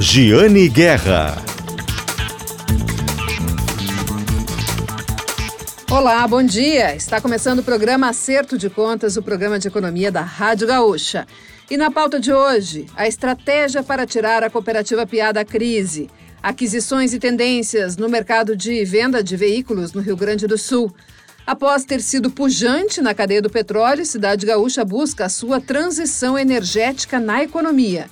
Giane Guerra. Olá, bom dia. Está começando o programa Acerto de Contas, o programa de economia da Rádio Gaúcha. E na pauta de hoje, a estratégia para tirar a cooperativa Piá da crise, aquisições e tendências no mercado de venda de veículos no Rio Grande do Sul. Após ter sido pujante na cadeia do petróleo, Cidade Gaúcha busca a sua transição energética na economia.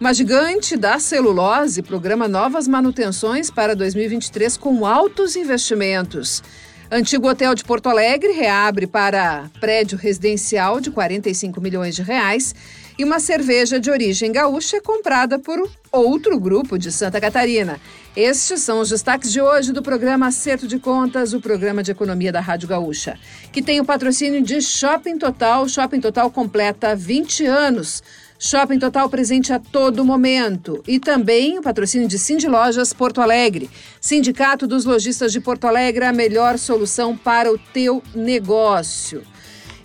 Uma gigante da celulose programa novas manutenções para 2023 com altos investimentos. Antigo hotel de Porto Alegre reabre para prédio residencial de 45 milhões de reais e uma cerveja de origem gaúcha comprada por outro grupo de Santa Catarina. Estes são os destaques de hoje do programa Acerto de Contas, o programa de economia da Rádio Gaúcha, que tem o patrocínio de Shopping Total. Shopping Total completa 20 anos. Shopping Total presente a todo momento. E também o patrocínio de Cindy Lojas Porto Alegre. Sindicato dos Lojistas de Porto Alegre, a melhor solução para o teu negócio.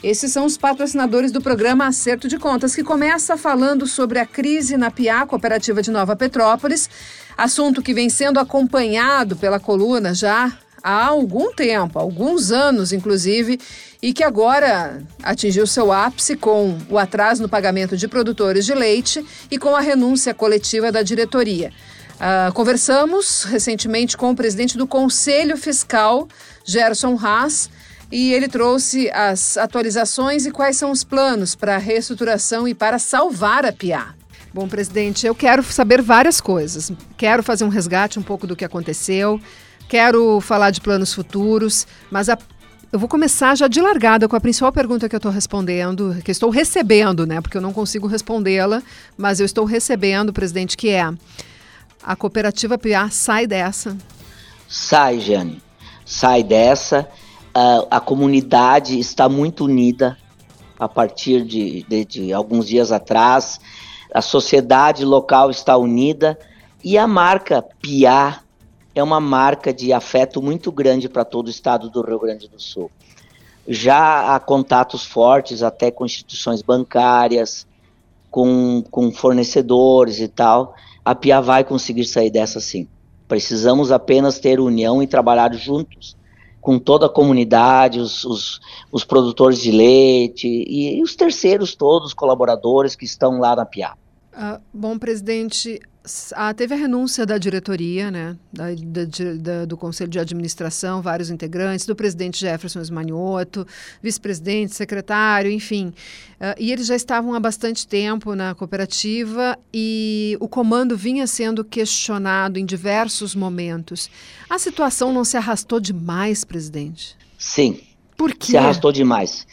Esses são os patrocinadores do programa Acerto de Contas, que começa falando sobre a crise na PIA, Cooperativa de Nova Petrópolis, assunto que vem sendo acompanhado pela coluna já há algum tempo, alguns anos inclusive, e que agora atingiu seu ápice com o atraso no pagamento de produtores de leite e com a renúncia coletiva da diretoria. Uh, conversamos recentemente com o presidente do Conselho Fiscal, Gerson Haas, e ele trouxe as atualizações e quais são os planos para a reestruturação e para salvar a PIA. Bom, presidente, eu quero saber várias coisas. Quero fazer um resgate um pouco do que aconteceu, quero falar de planos futuros, mas a eu vou começar já de largada com a principal pergunta que eu estou respondendo, que estou recebendo, né? Porque eu não consigo respondê-la, mas eu estou recebendo, presidente, que é a cooperativa PIA sai dessa? Sai, Jane. Sai dessa a, a comunidade está muito unida a partir de, de, de alguns dias atrás, a sociedade local está unida e a marca Piá é uma marca de afeto muito grande para todo o estado do Rio Grande do Sul. Já há contatos fortes até com instituições bancárias, com, com fornecedores e tal. A Pia vai conseguir sair dessa sim. Precisamos apenas ter união e trabalhar juntos com toda a comunidade, os, os, os produtores de leite e, e, os terceiros todos, colaboradores que estão lá na PIA. Uh, bom, presidente, ah, teve a renúncia da diretoria, né, da, da, da, do Conselho de Administração, vários integrantes, do presidente Jefferson Esmanioto, vice-presidente, secretário, enfim. Uh, e eles já estavam há bastante tempo na cooperativa e o comando vinha sendo questionado em diversos momentos. A situação não se arrastou demais, presidente? Sim. Por quê? Se arrastou demais.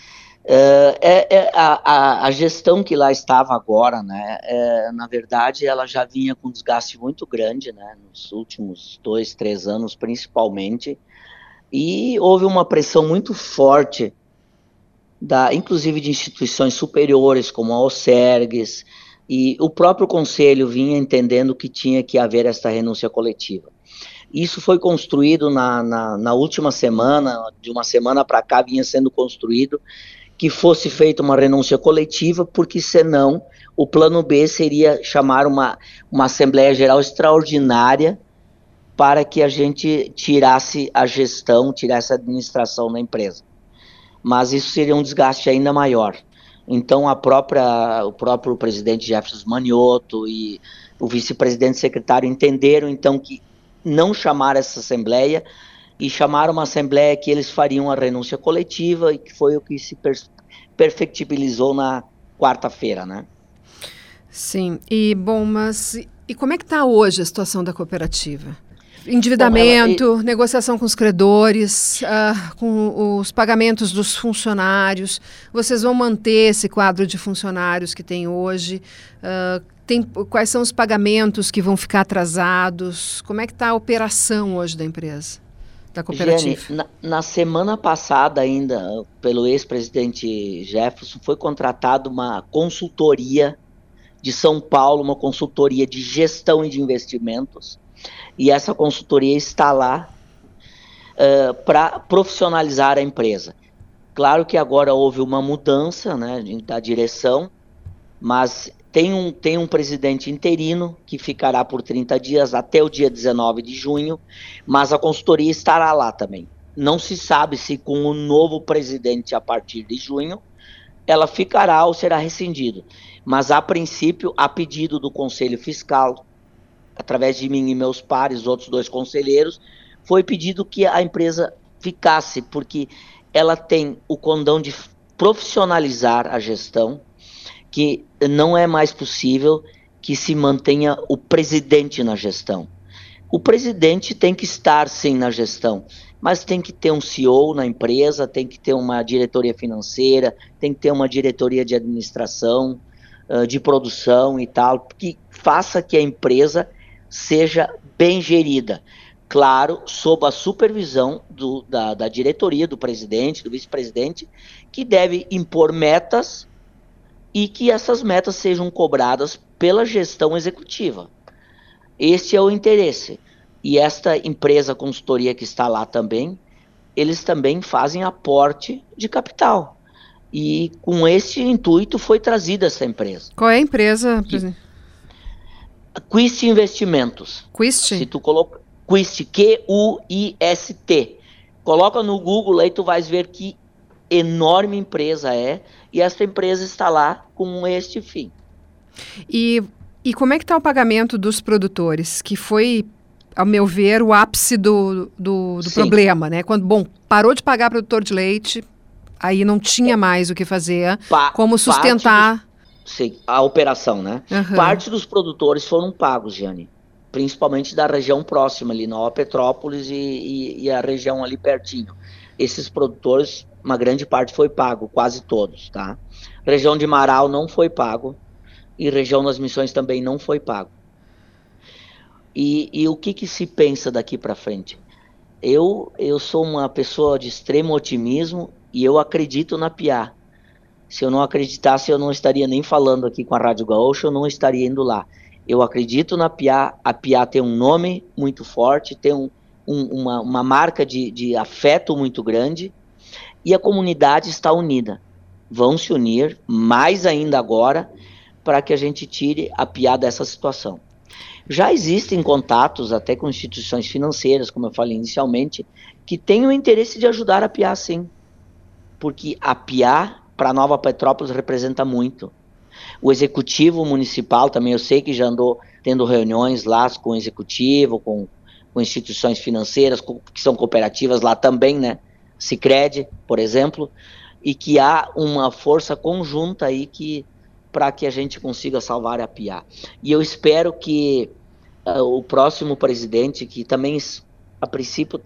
Uh, é, é a, a, gestão que lá estava agora, né, é, na verdade, ela já vinha com um desgaste muito grande, né, nos últimos dois, três anos, principalmente, e houve uma pressão muito forte, da, inclusive de instituições superiores, como a OSERGS, e o próprio conselho vinha entendendo que tinha que haver essa renúncia coletiva. Isso foi construído na, na, na última semana, de uma semana para cá vinha sendo construído, que fosse feita uma renúncia coletiva, porque senão o plano B seria chamar uma, uma Assembleia Geral extraordinária para que a gente tirasse a gestão, tirasse a administração da empresa. Mas isso seria um desgaste ainda maior. Então a própria, o próprio presidente Jefferson Manioto e o vice-presidente secretário entenderam então que não chamar essa assembleia e chamaram uma assembleia que eles fariam a renúncia coletiva e que foi o que se per perfectibilizou na quarta-feira, né? Sim, e bom, mas e como é que está hoje a situação da cooperativa? Endividamento, Bom, ela, e... negociação com os credores, uh, com os pagamentos dos funcionários. Vocês vão manter esse quadro de funcionários que tem hoje? Uh, tem, quais são os pagamentos que vão ficar atrasados? Como é que está a operação hoje da empresa? Da cooperativa? na, na, semana passada ainda, pelo ex-presidente Jefferson, foi contratada uma consultoria de São Paulo, uma consultoria de gestão e de investimentos, e essa consultoria está lá uh, para profissionalizar a empresa. Claro que agora houve uma mudança né, da direção, mas tem um, tem um presidente interino que ficará por 30 dias até o dia 19 de junho, mas a consultoria estará lá também. Não se sabe se com o novo presidente a partir de junho ela ficará ou será rescindido. Mas a princípio, a pedido do Conselho Fiscal, através de mim e meus pares, outros dois conselheiros, foi pedido que a empresa ficasse, porque ela tem o condão de profissionalizar a gestão, que não é mais possível que se mantenha o presidente na gestão. O presidente tem que estar sim na gestão, mas tem que ter um CEO na empresa, tem que ter uma diretoria financeira, tem que ter uma diretoria de administração, uh, de produção e tal, que faça que a empresa seja bem gerida. Claro, sob a supervisão do, da, da diretoria, do presidente, do vice-presidente, que deve impor metas e que essas metas sejam cobradas pela gestão executiva. Este é o interesse. E esta empresa consultoria que está lá também, eles também fazem aporte de capital. E com esse intuito foi trazida essa empresa. Qual é a empresa, presidente? Quist Investimentos. Quist? Se tu coloca Quist, Q-U-I-S-T. Coloca no Google aí tu vais ver que enorme empresa é e essa empresa está lá com este fim. E, e como é que está o pagamento dos produtores, que foi, ao meu ver, o ápice do, do, do problema, né? Quando, bom, parou de pagar produtor de leite, aí não tinha mais o que fazer, pa como sustentar... sim, a operação, né? Uhum. Parte dos produtores foram pagos, Jane principalmente da região próxima ali, Nova Petrópolis e, e, e, a região ali pertinho. Esses produtores, uma grande parte foi pago, quase todos, tá? Região de Marau não foi pago e região das Missões também não foi pago. E, e o que, que se pensa daqui para frente? Eu, eu sou uma pessoa de extremo otimismo e eu acredito na PIA. Se eu não acreditasse, eu não estaria nem falando aqui com a Rádio Gaúcha, eu não estaria indo lá. Eu acredito na Pia. A Pia tem um nome muito forte, tem um, um, uma, uma marca de, de afeto muito grande e a comunidade está unida. Vão se unir, mais ainda agora, para que a gente tire a Pia dessa situação. Já existem contatos até com instituições financeiras, como eu falei inicialmente, que têm o interesse de ajudar a PIA sim. Porque a PIA para Nova Petrópolis representa muito. O executivo municipal também, eu sei que já andou tendo reuniões lá com o executivo, com, com instituições financeiras, com, que são cooperativas lá também, né? Cicred, por exemplo, e que há uma força conjunta aí que para que a gente consiga salvar a PIA. E eu espero que uh, o próximo presidente, que também a princípio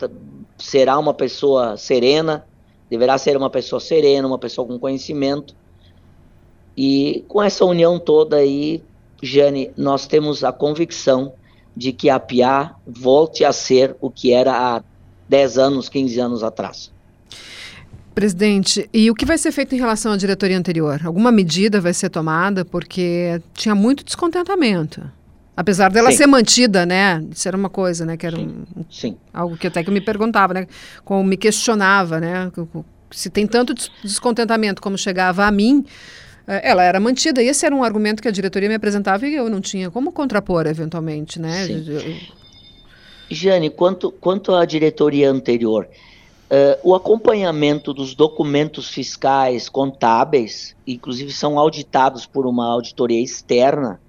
será uma pessoa serena, deverá ser uma pessoa serena, uma pessoa com conhecimento, e com essa união toda aí, Jane, nós temos a convicção de que a PIA volte a ser o que era há 10 anos, 15 anos atrás. Presidente, e o que vai ser feito em relação à diretoria anterior? Alguma medida vai ser tomada? Porque tinha muito descontentamento. Apesar dela Sim. ser mantida, né? Isso era uma coisa, né? Que era um, Sim. algo que até que eu me perguntava, né? Como me questionava, né? Se tem tanto descontentamento como chegava a mim, é, ela era mantida. E esse era um argumento que a diretoria me apresentava e eu não tinha como contrapor, eventualmente, né? Sim. Jane, quanto, quanto à diretoria anterior, uh, o acompanhamento dos documentos fiscais, contábeis, inclusive são auditados por uma auditoria externa,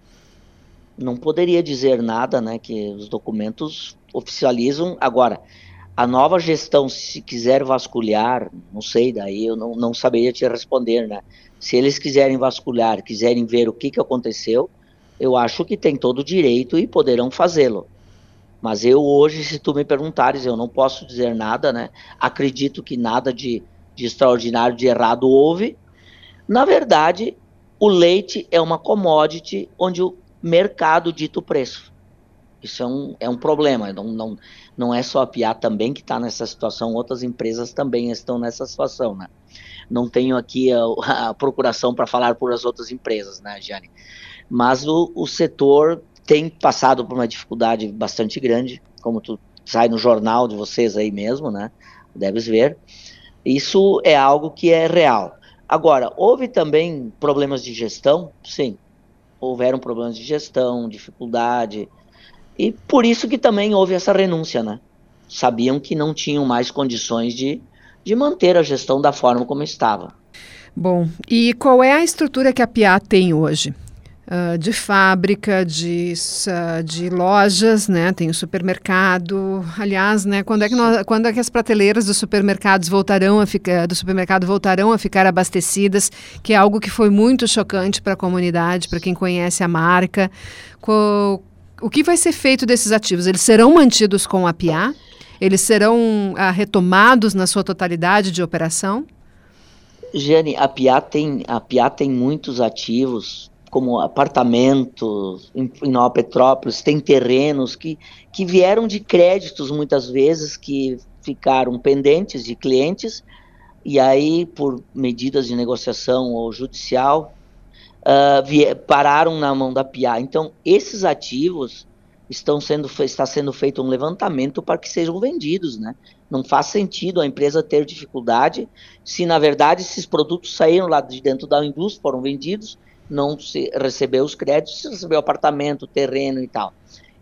não poderia dizer nada, né? Que os documentos oficializam. Agora, a nova gestão, se quiser vasculhar, não sei, daí eu não, não saberia te responder, né? Se eles quiserem vasculhar, quiserem ver o que, que aconteceu, eu acho que tem todo o direito e poderão fazê-lo. Mas eu hoje, se tu me perguntares, eu não posso dizer nada, né? Acredito que nada de, de extraordinário, de errado houve. Na verdade, o leite é uma commodity onde o mercado dita o preço. Isso é um, é um problema. Não, não, não é só a Piá também que está nessa situação, outras empresas também estão nessa situação, né? não tenho aqui a, a procuração para falar por as outras empresas, né, Jane? Mas o, o setor tem passado por uma dificuldade bastante grande, como tu sai no jornal de vocês aí mesmo, né? Deves ver. Isso é algo que é real. Agora, houve também problemas de gestão? Sim. houveram problemas de gestão, dificuldade, e por isso que também houve essa renúncia, né? Sabiam que não tinham mais condições de, de manter a gestão da forma como estava. Bom, e qual é a estrutura que a PIA tem hoje? Uh, de fábrica, de, uh, de lojas, né? Tem o supermercado. Aliás, né? Quando é que nós, quando é que as prateleiras dos supermercados voltarão a ficar do supermercado voltarão a ficar abastecidas? Que é algo que foi muito chocante para a comunidade, para quem conhece a marca. Qual, o que vai ser feito desses ativos? Eles serão mantidos com a PIA? Eles serão uh, retomados na sua totalidade de operação? Jane, a PIA tem, a PIA tem muitos ativos como apartamentos em, em Nova Petrópolis, tem terrenos que, que vieram de créditos muitas vezes que ficaram pendentes de clientes e aí por medidas de negociação ou judicial uh, vie, pararam na mão da PIA. Então esses ativos estão sendo está sendo feito um levantamento para que sejam vendidos, né? Não faz sentido a empresa ter dificuldade se na verdade esses produtos saíram lá de dentro da indústria, foram vendidos não se recebeu os créditos, se recebeu apartamento, terreno e tal.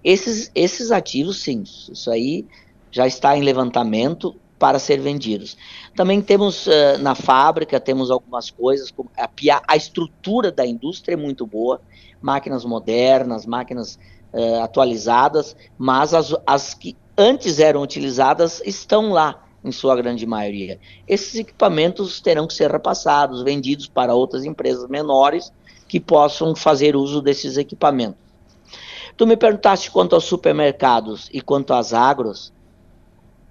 Esses, esses ativos, sim, isso aí já está em levantamento para ser vendidos. Também temos uh, na fábrica, temos algumas coisas, a, a, estrutura da indústria é muito boa, máquinas modernas, máquinas uh, atualizadas, mas as, as que antes eram utilizadas estão lá, em sua grande maioria. Esses equipamentos terão que ser repassados, vendidos para outras empresas menores que possam fazer uso desses equipamentos. Tu me perguntaste quanto aos supermercados e quanto às agros.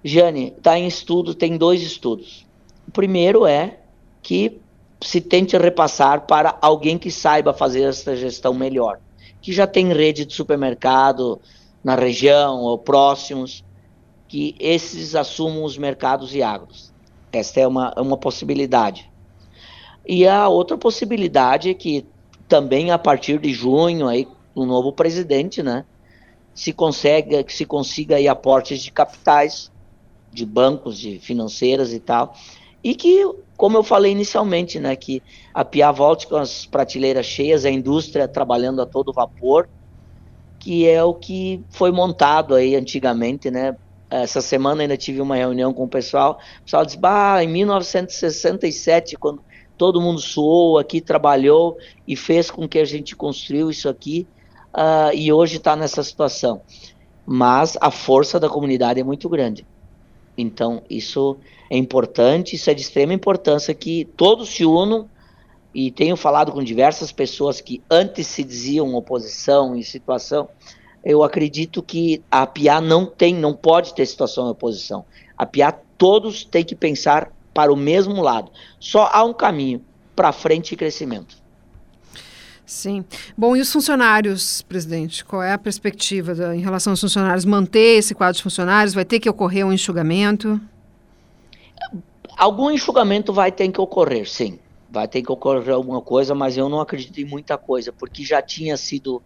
Jane, está em estudo, tem dois estudos. O primeiro é que se tente repassar para alguém que saiba fazer essa gestão melhor, que já tem rede de supermercado na região ou próximos, que esses assumam os mercados e agros. Esta é uma, uma possibilidade. E a outra possibilidade é que também a partir de junho aí o novo presidente, né, se consegue que se consiga aí aportes de capitais de bancos, de financeiras e tal, e que, como eu falei inicialmente, né, que a Pia volte com as prateleiras cheias, a indústria trabalhando a todo vapor, que é o que foi montado aí antigamente, né? Essa semana ainda tive uma reunião com o pessoal, o pessoal disse, bah, em 1967, quando todo mundo suou aqui, trabalhou e fez com que a gente construiu isso aqui uh, e hoje está nessa situação. Mas a força da comunidade é muito grande. Então, isso é importante, isso é de extrema importância que todos se unam e tenho falado com diversas pessoas que antes se diziam oposição em situação, eu acredito que a PIA não tem, não pode ter situação de oposição. A PIA todos têm que pensar para o mesmo lado. Só há um caminho para frente e crescimento. Sim. Bom, e os funcionários, presidente? Qual é a perspectiva da, em relação aos funcionários? Manter esse quadro de funcionários? Vai ter que ocorrer um enxugamento? Algum enxugamento vai ter que ocorrer, sim. Vai ter que ocorrer alguma coisa, mas eu não acredito em muita coisa, porque já tinha sido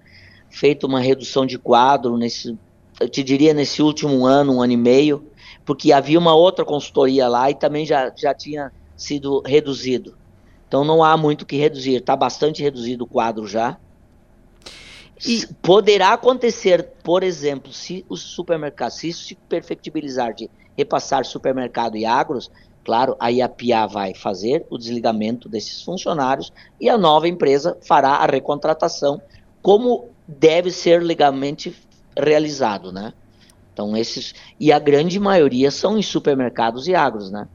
feita uma redução de quadro nesse, eu te diria nesse último ano, um ano e meio, porque havia uma outra consultoria lá e também já, já tinha sido reduzido. Então não há muito o que reduzir, está bastante reduzido o quadro já. E poderá acontecer, por exemplo, se os supermercados, se isso se perfectibilizar de repassar supermercado e agros, claro, aí a PIA vai fazer o desligamento desses funcionários e a nova empresa fará a recontratação, como deve ser legalmente realizado, né? Então esses e a grande maioria são em supermercados e agros, né?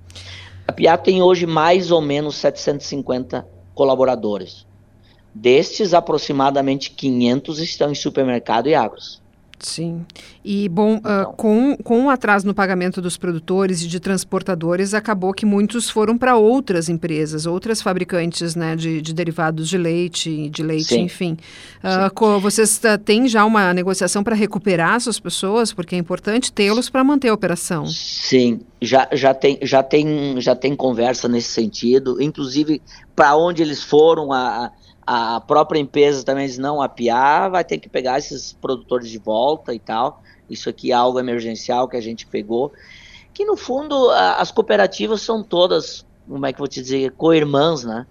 A PIA tem hoje mais ou menos 750 colaboradores. Destes, aproximadamente 500 estão em supermercado e agros. Sim. E, bom, uh, então, com, com o atraso no pagamento dos produtores e de transportadores, acabou que muitos foram para outras empresas, outras fabricantes né, de, de derivados de leite, de leite, sim. enfim. Uh, vocês uh, têm já uma negociação para recuperar essas pessoas? Porque é importante tê-los para manter a operação. Sim, já, já, tem, já, tem, já tem conversa nesse sentido, inclusive para onde eles foram, a a própria empresa também diz, não, a PIA vai ter que pegar esses produtores de volta e tal. Isso aqui é algo emergencial que a gente pegou. Que no fundo as cooperativas são todas, como é que eu vou te dizer, co-irmãs, né?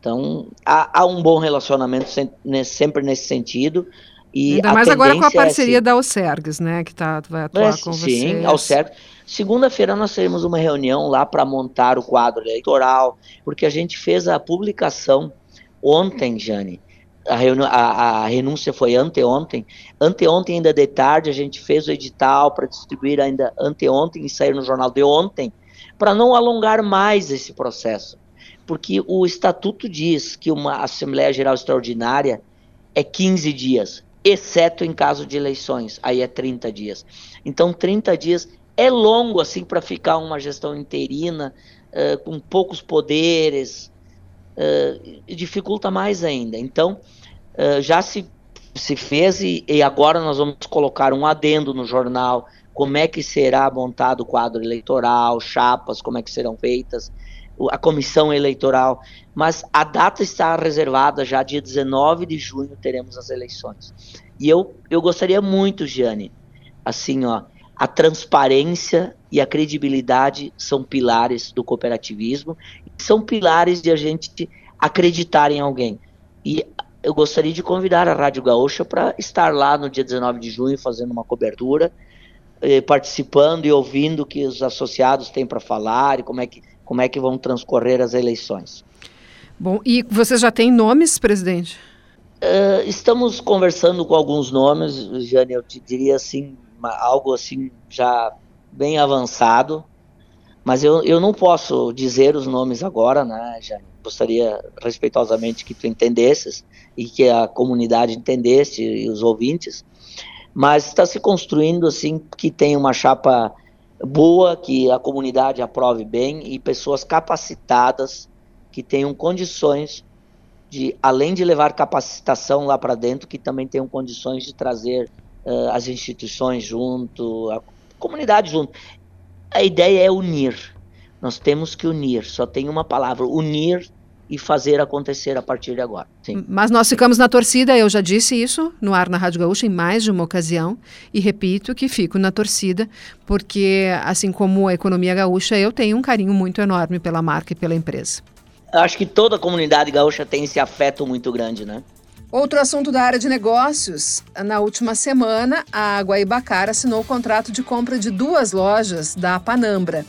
Então, há, há um bom relacionamento sempre nesse sentido. E Ainda mais agora com a parceria é, da Alcergues, né, que tá, vai atuar é, com sim, vocês. Sim, Alcergues. Segunda-feira nós teremos uma reunião lá para montar o quadro eleitoral, porque a gente fez a publicação ontem, Jane. A, a, a renúncia foi anteontem. Anteontem, ainda de tarde, a gente fez o edital para distribuir ainda anteontem e sair no jornal de ontem, para não alongar mais esse processo. Porque o estatuto diz que uma Assembleia Geral Extraordinária é 15 dias, exceto em caso de eleições, aí é 30 dias. Então, 30 dias é longo assim para ficar uma gestão interina, uh, com poucos poderes, uh, dificulta mais ainda. Então, uh, já se, se fez e, e, agora nós vamos colocar um adendo no jornal, como é que será montado o quadro eleitoral, chapas, como é que serão feitas, a comissão eleitoral, mas a data está reservada já dia 19 de junho teremos as eleições. E eu, eu gostaria muito, Giane, assim, ó, a transparência e a credibilidade são pilares do cooperativismo, são pilares de a gente acreditar em alguém. E eu gostaria de convidar a Rádio Gaúcha para estar lá no dia 19 de junho fazendo uma cobertura, eh, participando e ouvindo o que os associados têm para falar e como é, que, como é que vão transcorrer as eleições. Bom, e você já tem nomes, presidente? Uh, estamos conversando com alguns nomes, Jane, eu te diria assim, algo assim já bem avançado, mas eu, eu não posso dizer os nomes agora, né, gostaria respeitosamente que tu entendesses e que a comunidade entendesse e os ouvintes, mas está se construindo assim que tem uma chapa boa, que a comunidade aprove bem e pessoas capacitadas que tenham condições de, além de levar capacitação lá para dentro, que também tenham condições de trazer uh, as instituições junto, a comunidade junto. A ideia é unir. Nós temos que unir. Só tem uma palavra: unir e fazer acontecer a partir de agora. Sim. Mas nós ficamos na torcida, eu já disse isso no ar na Rádio Gaúcha em mais de uma ocasião e repito que fico na torcida porque, assim como a economia gaúcha, eu tenho um carinho muito enorme pela marca e pela empresa. Eu acho que toda a comunidade gaúcha tem esse afeto muito grande, né? Outro assunto da área de negócios. Na última semana, a Guaibacara assinou o contrato de compra de duas lojas da Panambra.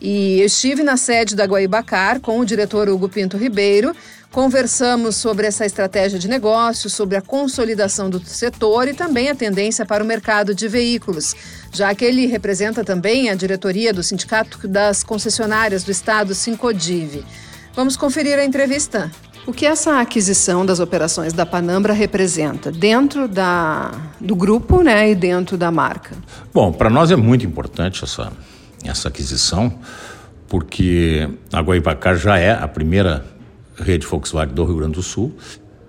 E estive na sede da Guaibacar com o diretor Hugo Pinto Ribeiro. Conversamos sobre essa estratégia de negócio, sobre a consolidação do setor e também a tendência para o mercado de veículos, já que ele representa também a diretoria do Sindicato das Concessionárias do Estado, Sincodive. Vamos conferir a entrevista. O que essa aquisição das operações da Panambra representa dentro da, do grupo né, e dentro da marca? Bom, para nós é muito importante essa, essa aquisição, porque a Guaibacar já é a primeira rede Volkswagen do Rio Grande do Sul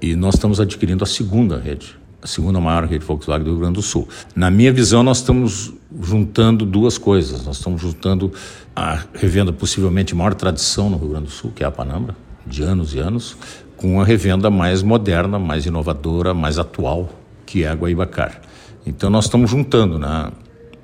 e nós estamos adquirindo a segunda rede, a segunda maior rede Volkswagen do Rio Grande do Sul. Na minha visão, nós estamos juntando duas coisas. Nós estamos juntando a revenda possivelmente maior tradição no Rio Grande do Sul, que é a Panambra, de anos e anos, com uma revenda mais moderna, mais inovadora, mais atual, que é a Guaibacar. Então nós estamos juntando né,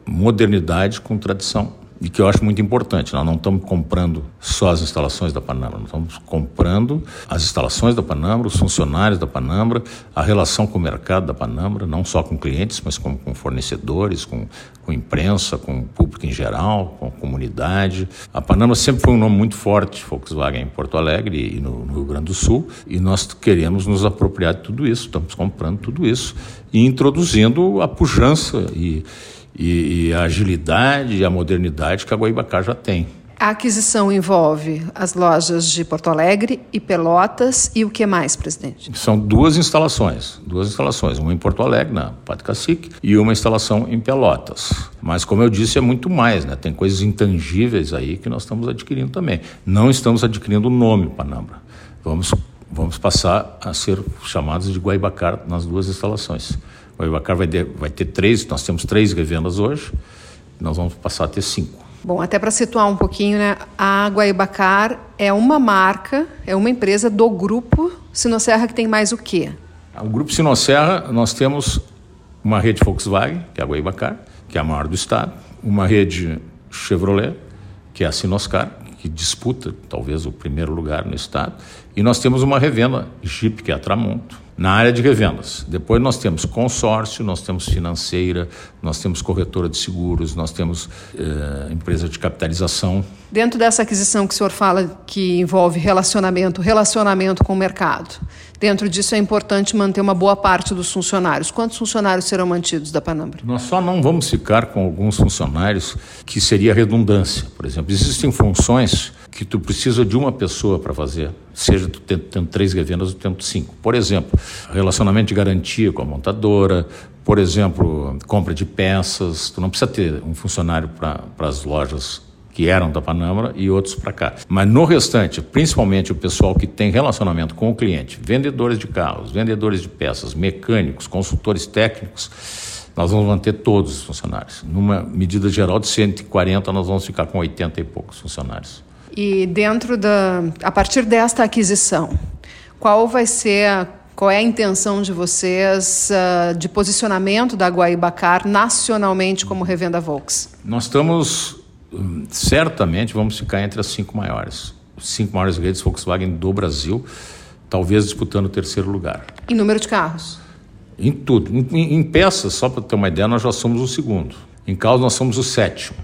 modernidade com tradição e que eu acho muito importante. Nós não estamos comprando só as instalações da Panambra, nós estamos comprando as instalações da Panambra, os funcionários da Panambra, a relação com o mercado da Panambra, não só com clientes, mas como com fornecedores, com, com imprensa, com o público em geral, com a comunidade. A Panambra sempre foi um nome muito forte, Volkswagen em Porto Alegre e no, no Rio Grande do Sul, e nós queremos nos apropriar de tudo isso, estamos comprando tudo isso e introduzindo a pujança e e, e a agilidade e a modernidade que a Guaibacar já tem. A aquisição envolve as lojas de Porto Alegre e Pelotas e o que mais, presidente? São duas instalações, duas instalações, uma em Porto Alegre, na Padre Cacique, e uma instalação em Pelotas. Mas como eu disse, é muito mais, né? Tem coisas intangíveis aí que nós estamos adquirindo também. Não estamos adquirindo o nome Panambra. Vamos, vamos passar a ser chamados de Guaibacar nas duas instalações. O Ibacar vai, ter, vai ter três, nós temos três revendas hoje, nós vamos passar a ter cinco. Bom, até para situar um pouquinho, né? A Guaibacar é uma marca, é uma empresa do grupo Sinosserra que tem mais o quê? O grupo Sinosserra, nós temos uma rede Volkswagen, que é a Guaibacar, que é a maior do estado, uma rede Chevrolet, que é a Sinoscar, que disputa talvez o primeiro lugar no estado, e nós temos uma revenda Jeep, que é a Tramonto, na área de revendas. Depois nós temos consórcio, nós temos financeira, nós temos corretora de seguros, nós temos eh, empresa de capitalização. Dentro dessa aquisição que o senhor fala que envolve relacionamento, relacionamento com o mercado, dentro disso é importante manter uma boa parte dos funcionários. Quantos funcionários serão mantidos da Panambra? Nós só não vamos ficar com alguns funcionários que seria redundância. Por exemplo, existem funções que tu precisa de uma pessoa para fazer, seja tu tendo, três revendas ou tendo cinco. Por exemplo, relacionamento de garantia com a montadora, por exemplo, compra de peças. Tu não precisa ter um funcionário para as lojas que eram da Panamra e outros para cá. Mas no restante, principalmente o pessoal que tem relacionamento com o cliente, vendedores de carros, vendedores de peças, mecânicos, consultores técnicos, nós vamos manter todos os funcionários. Numa medida geral de 140, nós vamos ficar com 80 e poucos funcionários. E dentro da, a partir desta aquisição, qual vai ser a, qual é a intenção de vocês uh, de posicionamento da Guaibacar nacionalmente como revenda Volks? Nós estamos hum, certamente vamos ficar entre as cinco maiores, os cinco maiores redes Volkswagen do Brasil, talvez disputando o terceiro lugar. Em número de carros? Em tudo, em, em peças, só para ter uma ideia, nós já somos o segundo. Em carros nós somos o sétimo.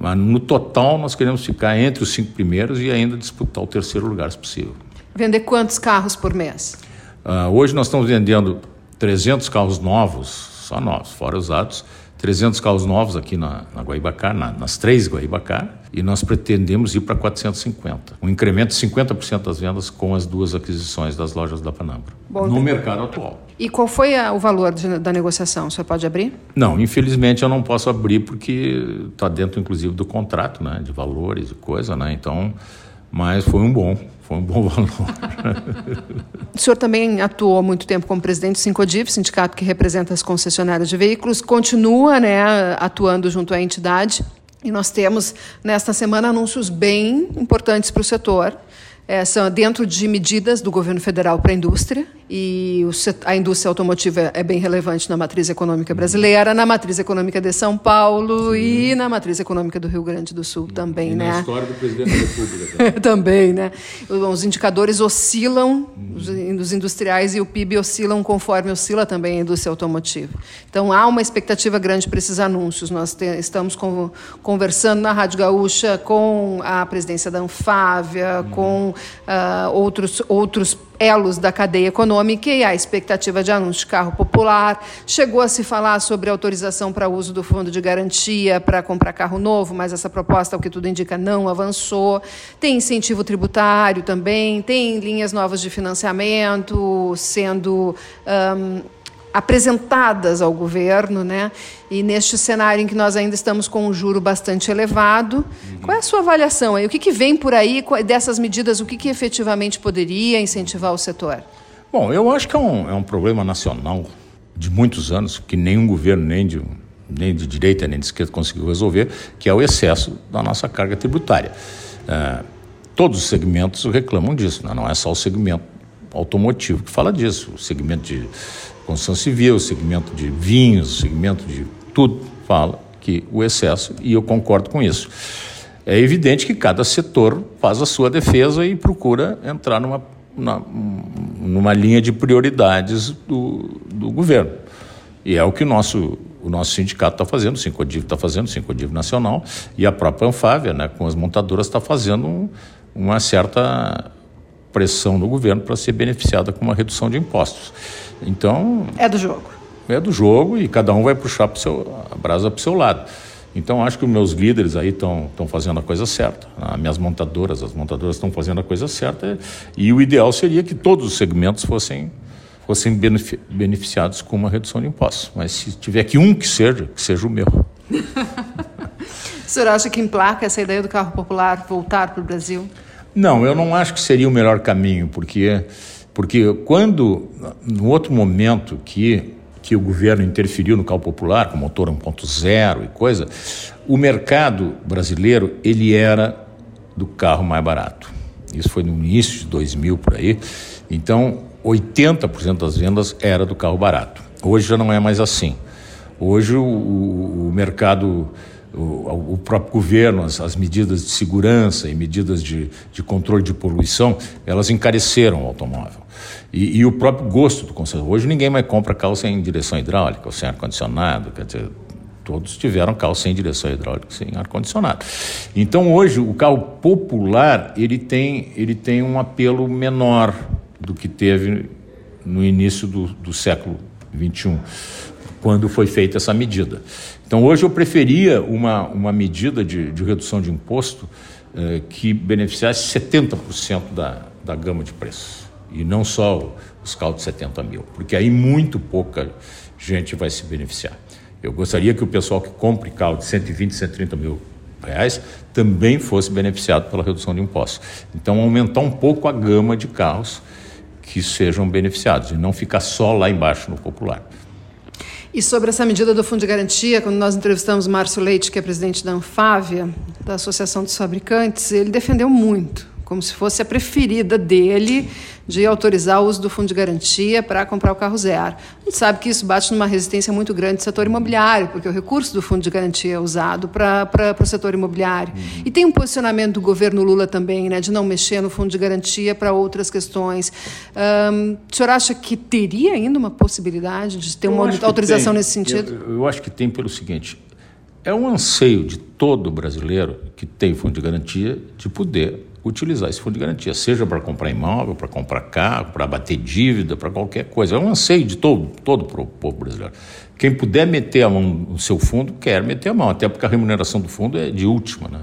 Mas no total nós queremos ficar entre os cinco primeiros e ainda disputar o terceiro lugar, se possível. Vender quantos carros por mês? Uh, hoje nós estamos vendendo 300 carros novos, só novos, fora usados, 300 carros novos aqui na, na Guaibacar, na, nas três Guaibacar, e nós pretendemos ir para 450. Um incremento de 50% das vendas com as duas aquisições das lojas da Panambra, Bom, no mercado atual. E qual foi a, o valor de, da negociação? O senhor pode abrir? Não, infelizmente eu não posso abrir porque está dentro, inclusive, do contrato, né, de valores e coisa, né, então, mas foi um bom, foi um bom valor. o senhor também atuou há muito tempo como presidente do Sincodiv, sindicato que representa as concessionárias de veículos, continua né, atuando junto à entidade. E nós temos, nesta semana, anúncios bem importantes para o setor. É, são dentro de medidas do governo federal para a indústria, e a indústria automotiva é bem relevante na matriz econômica brasileira, na matriz econômica de São Paulo Sim. e na matriz econômica do Rio Grande do Sul também, e né? Na história do presidente da República. Também, né? Os indicadores oscilam, uhum. os industriais e o PIB oscilam conforme oscila também a indústria automotiva. Então há uma expectativa grande para esses anúncios. Nós te, estamos com, conversando na Rádio Gaúcha com a presidência da Anfávia, uhum. com uh, outros, outros elos da cadeia econômica e a expectativa de anúncio de carro popular. Chegou a se falar sobre autorização para uso do fundo de garantia para comprar carro novo, mas essa proposta, o que tudo indica, não avançou. Tem incentivo tributário também, tem linhas novas de financiamento sendo. Um, apresentadas ao governo, né? E neste cenário em que nós ainda estamos com um juro bastante elevado, uhum. qual é a sua avaliação aí? O que, que vem por aí dessas medidas? O que, que efetivamente poderia incentivar o setor? Bom, eu acho que é um, é um problema nacional de muitos anos que nenhum governo, nem de, nem de direita nem de esquerda, conseguiu resolver, que é o excesso da nossa carga tributária. É, todos os segmentos reclamam disso, né? não é só o segmento automotivo que fala disso, o segmento de construção civil, o segmento de vinhos, o segmento de tudo, fala que o excesso, e eu concordo com isso. É evidente que cada setor faz a sua defesa e procura entrar numa, na, numa linha de prioridades do, do governo. E é o que o nosso, o nosso sindicato está fazendo, o Sincodiv está fazendo, o Sincodiv Nacional, e a própria Anfávia, né, com as montadoras, está fazendo um, uma certa pressão no governo para ser beneficiada com uma redução de impostos. Então. É do jogo. É do jogo e cada um vai puxar pro seu, a brasa para o seu lado. Então, acho que os meus líderes aí estão fazendo a coisa certa. As minhas montadoras, as montadoras estão fazendo a coisa certa. E o ideal seria que todos os segmentos fossem, fossem beneficiados com uma redução de impostos. Mas se tiver que um que seja, que seja o meu. o senhor acha que emplaca essa ideia do carro popular voltar para o Brasil? Não, eu não acho que seria o melhor caminho, porque porque quando, no outro momento que, que o governo interferiu no carro popular, com motor 1.0 e coisa, o mercado brasileiro ele era do carro mais barato. Isso foi no início de 2000 por aí. Então, 80% das vendas era do carro barato. Hoje já não é mais assim. Hoje o, o mercado o, próprio governo, as, as, medidas de segurança e medidas de, de controle de poluição, elas encareceram o automóvel. E, e o próprio gosto do consumidor. Hoje ninguém mais compra carro sem direção hidráulica, ou sem ar-condicionado, quer dizer, todos tiveram carro sem direção hidráulica, sem ar-condicionado. Então hoje o carro popular ele tem, ele tem um apelo menor do que teve no início do, do século XXI, quando foi feita essa medida. Então hoje eu preferia uma, uma medida de, de redução de imposto eh, que beneficiasse 70% da, da gama de preços, e não só os carros de 70 mil, porque aí muito pouca gente vai se beneficiar. Eu gostaria que o pessoal que compre carro de 120, 130 mil reais também fosse beneficiado pela redução de impostos. Então, aumentar um pouco a gama de carros que sejam beneficiados e não ficar só lá embaixo no popular. E sobre essa medida do Fundo de Garantia, quando nós entrevistamos o Márcio Leite, que é presidente da Anfávia, da Associação dos Fabricantes, ele defendeu muito como se fosse a preferida dele de autorizar o uso do fundo de garantia para comprar o carro zero. A gente sabe que isso bate numa resistência muito grande do setor imobiliário, porque o recurso do fundo de garantia é usado para, o setor imobiliário. Uhum. E tem um posicionamento do governo Lula também, né, de não mexer no fundo de garantia para outras questões. Um, o senhor acha que teria ainda uma possibilidade de ter uma autorização nesse sentido? Eu, eu acho que tem pelo seguinte: é um anseio de todo brasileiro que tem fundo de garantia de poder utilizar esse fundo de garantia, seja para comprar imóvel, para comprar carro, para bater dívida, para qualquer coisa. É um anseio de todo, todo o povo brasileiro. Quem puder meter a mão no seu fundo, quer meter a mão, até porque a remuneração do fundo é de última. Né?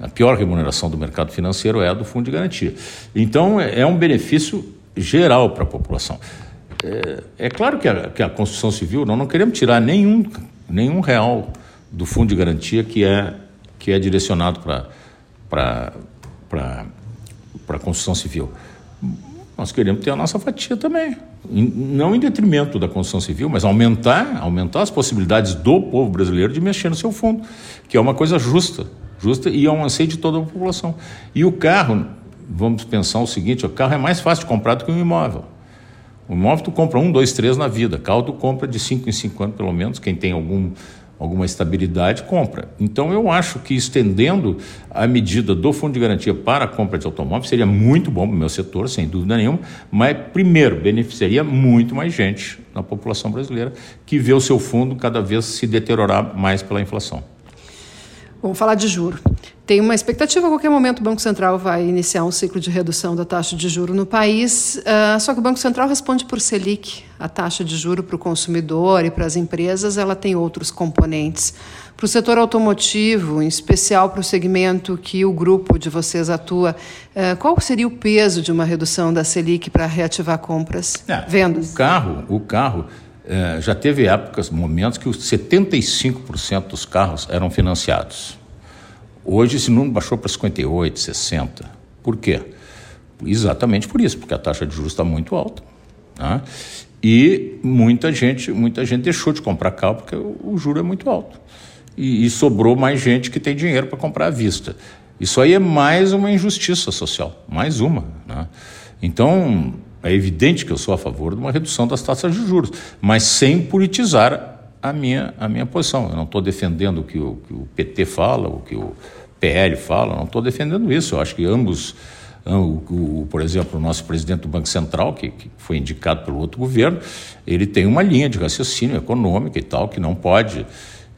A pior remuneração do mercado financeiro é a do fundo de garantia. Então, é, é um benefício geral para a população. É, é claro que a, que a, construção civil, nós não queremos tirar nenhum, nenhum real do fundo de garantia que é, que é direcionado para para a construção civil. Nós queremos ter a nossa fatia também, não em detrimento da construção civil, mas aumentar, aumentar as possibilidades do povo brasileiro de mexer no seu fundo, que é uma coisa justa, justa e é um anseio de toda a população. E o carro, vamos pensar o seguinte: o carro é mais fácil de comprar do que um imóvel. O imóvel tu compra um, dois, três na vida. Carro tu compra de cinco em cinco anos, pelo menos, quem tem algum alguma estabilidade, compra. Então, eu acho que estendendo a medida do Fundo de Garantia para a compra de automóveis seria muito bom para o meu setor, sem dúvida nenhuma, mas, primeiro, beneficiaria muito mais gente na população brasileira que vê o seu fundo cada vez se deteriorar mais pela inflação. Vamos falar de juro. Tem uma expectativa, a qualquer momento o Banco Central vai iniciar um ciclo de redução da taxa de juro no país, uh, só que o Banco Central responde por Selic. A taxa de juro para o consumidor e para as empresas, ela tem outros componentes. Para o setor automotivo, em especial para o segmento que o grupo de vocês atua, uh, qual seria o peso de uma redução da Selic para reativar compras, é, vendas? O carro, o carro uh, já teve épocas, momentos que os 75% dos carros eram financiados. Hoje esse número baixou para 58, 60. Por quê? Exatamente por isso, porque a taxa de juros está muito alta. Né? E muita gente, muita gente deixou de comprar carro porque o, juro é muito alto. E, e sobrou mais gente que tem dinheiro para comprar à vista. Isso aí é mais uma injustiça social, mais uma. Né? Então, é evidente que eu sou a favor de uma redução das taxas de juros, mas sem politizar a minha, a minha posição. Eu não estou defendendo o que, o que o PT fala, o que o PL fala, não estou defendendo isso. Eu acho que ambos, o, o, por exemplo, o nosso presidente do Banco Central, que, que, foi indicado pelo outro governo, ele tem uma linha de raciocínio econômica e tal, que não pode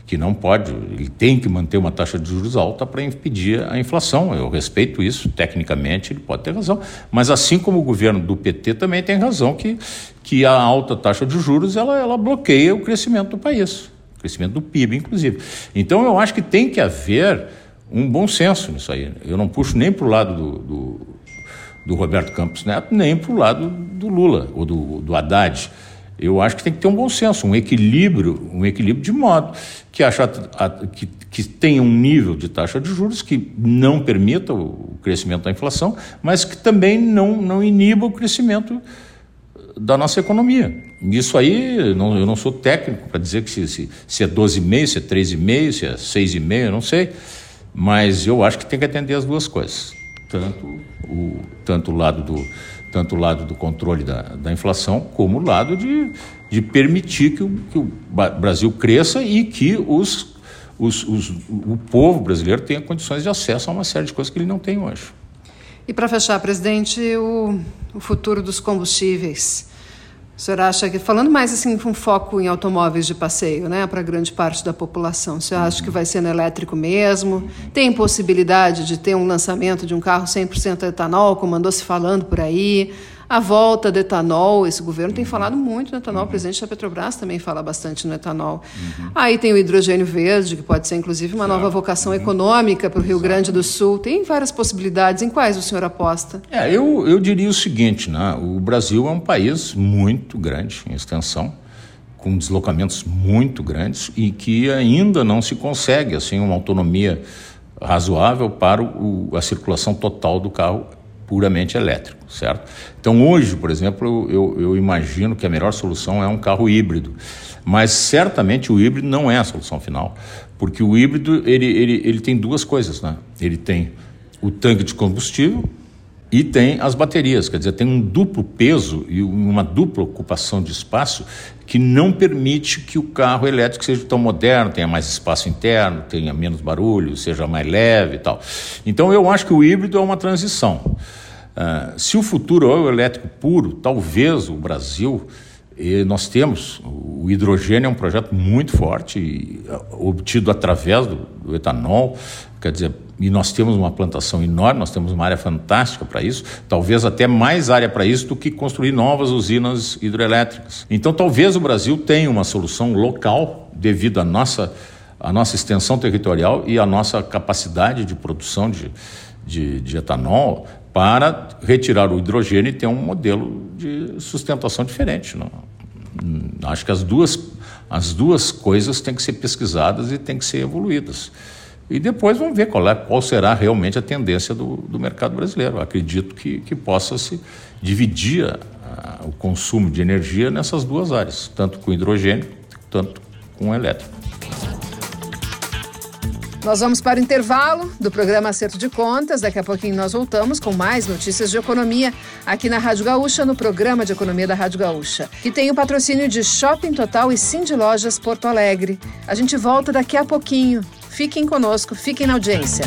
que não pode, ele tem que manter uma taxa de juros alta para impedir a inflação. Eu respeito isso, tecnicamente ele pode ter razão, mas assim como o governo do PT também tem razão que, que a alta taxa de juros ela, ela bloqueia o crescimento do país, o crescimento do PIB, inclusive. Então eu acho que tem que haver um bom senso nisso aí. Eu não puxo nem para o lado do, do, do, Roberto Campos Neto, nem para o lado do Lula ou do, do Haddad. Eu acho que tem que ter um bom senso, um equilíbrio, um equilíbrio de modo que, acha, que, que tenha um nível de taxa de juros que não permita o crescimento da inflação, mas que também não, não iniba o crescimento da nossa economia. Isso aí, não, eu não sou técnico para dizer que se, se, se é 12,5, se é 3,5, se é 6,5, eu não sei, mas eu acho que tem que atender as duas coisas, tanto o, tanto o lado do tanto o lado do controle da, da inflação, como o lado de, de permitir que o, que o Brasil cresça e que os, os, os, o povo brasileiro tenha condições de acesso a uma série de coisas que ele não tem hoje. E para fechar, presidente, o, o futuro dos combustíveis. O senhor acha que, falando mais assim com foco em automóveis de passeio, né, para grande parte da população, o senhor acha que vai ser no elétrico mesmo? Tem possibilidade de ter um lançamento de um carro 100% etanol, como andou se falando por aí? A volta do etanol, esse governo tem falado muito no etanol, o presidente da Petrobras também fala bastante no etanol. Uhum. Aí tem o hidrogênio verde, que pode ser inclusive uma nova vocação econômica para o Rio Grande do Sul. Tem várias possibilidades. Em quais o senhor aposta? É, eu, eu diria o seguinte: né? o Brasil é um país muito grande em extensão com deslocamentos muito grandes e que ainda não se consegue assim uma autonomia razoável para o, a circulação total do carro puramente elétrico, certo? Então hoje, por exemplo, eu, eu imagino que a melhor solução é um carro híbrido, mas certamente o híbrido não é a solução final, porque o híbrido ele, ele, ele tem duas coisas, né? Ele tem o tanque de combustível e tem as baterias, quer dizer, tem um duplo peso e uma dupla ocupação de espaço que não permite que o carro elétrico seja tão moderno, tenha mais espaço interno, tenha menos barulho, seja mais leve e tal. Então eu acho que o híbrido é uma transição. Uh, se o futuro é o elétrico puro, talvez o Brasil e nós temos, o hidrogênio é um projeto muito forte, obtido através do, do, etanol, quer dizer, e nós temos uma plantação enorme, nós temos uma área fantástica para isso, talvez até mais área para isso do que construir novas usinas hidrelétricas. Então, talvez o Brasil tenha uma solução local, devido à nossa, à nossa extensão territorial e à nossa capacidade de produção de, de, de etanol, para retirar o hidrogênio e ter um modelo de sustentação diferente. Não? Acho que as duas, as duas coisas têm que ser pesquisadas e têm que ser evoluídas. E depois vamos ver qual, é, qual será realmente a tendência do, do mercado brasileiro. acredito que, que possa se dividir a, a, o consumo de energia nessas duas áreas, tanto com hidrogênio, tanto com elétrico. Nós vamos para o intervalo do programa Acerto de Contas. Daqui a pouquinho nós voltamos com mais notícias de economia aqui na Rádio Gaúcha, no programa de economia da Rádio Gaúcha, que tem o patrocínio de Shopping Total e Cindy Lojas Porto Alegre. A gente volta daqui a pouquinho. Fiquem conosco, fiquem na audiência.